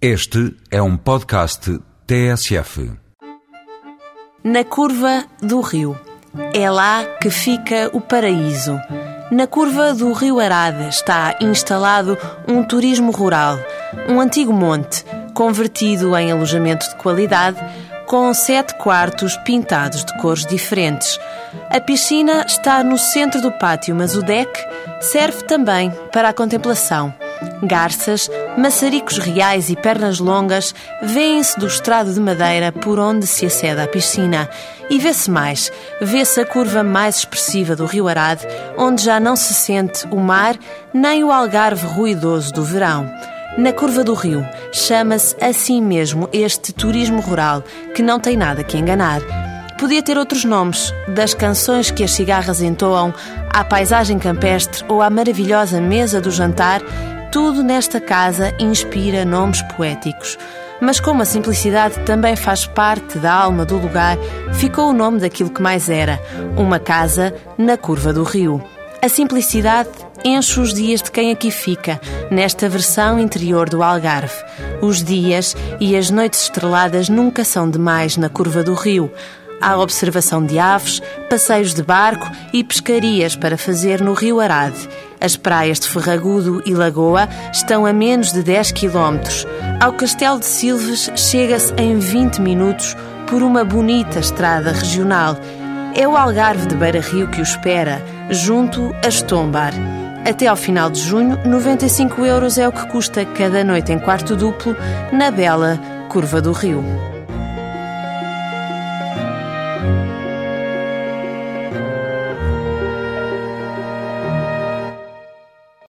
Este é um podcast TSF. Na curva do rio. É lá que fica o paraíso. Na curva do rio Arada está instalado um turismo rural, um antigo monte, convertido em alojamento de qualidade, com sete quartos pintados de cores diferentes. A piscina está no centro do pátio, mas o deck serve também para a contemplação. Garças, maçaricos reais e pernas longas vêem-se do estrado de madeira por onde se acede à piscina. E vê-se mais, vê-se a curva mais expressiva do rio Arade, onde já não se sente o mar nem o algarve ruidoso do verão. Na curva do rio, chama-se assim mesmo este turismo rural, que não tem nada que enganar. Podia ter outros nomes, das canções que as cigarras entoam, à paisagem campestre ou à maravilhosa mesa do jantar, tudo nesta casa inspira nomes poéticos. Mas como a simplicidade também faz parte da alma do lugar, ficou o nome daquilo que mais era, uma casa na curva do rio. A simplicidade enche os dias de quem aqui fica, nesta versão interior do Algarve. Os dias e as noites estreladas nunca são demais na curva do rio. Há observação de aves, passeios de barco e pescarias para fazer no Rio Arade. As praias de Ferragudo e Lagoa estão a menos de 10 km. Ao Castelo de Silves chega-se em 20 minutos por uma bonita estrada regional. É o Algarve de Beira-Rio que o espera, junto a Estombar. Até ao final de junho, 95 euros é o que custa cada noite em quarto duplo na bela Curva do Rio.